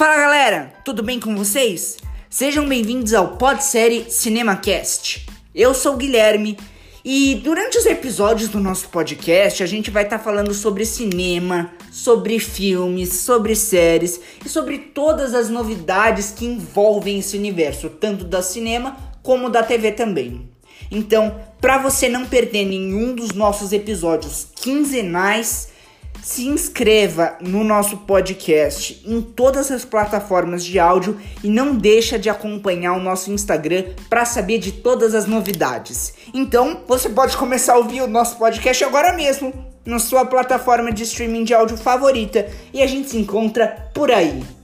Fala galera, tudo bem com vocês? Sejam bem-vindos ao Podsérie CinemaCast. Eu sou o Guilherme e durante os episódios do nosso podcast a gente vai estar tá falando sobre cinema, sobre filmes, sobre séries e sobre todas as novidades que envolvem esse universo, tanto da cinema como da TV também. Então, para você não perder nenhum dos nossos episódios quinzenais, se inscreva no nosso podcast em todas as plataformas de áudio e não deixa de acompanhar o nosso Instagram para saber de todas as novidades. Então, você pode começar a ouvir o nosso podcast agora mesmo na sua plataforma de streaming de áudio favorita e a gente se encontra por aí.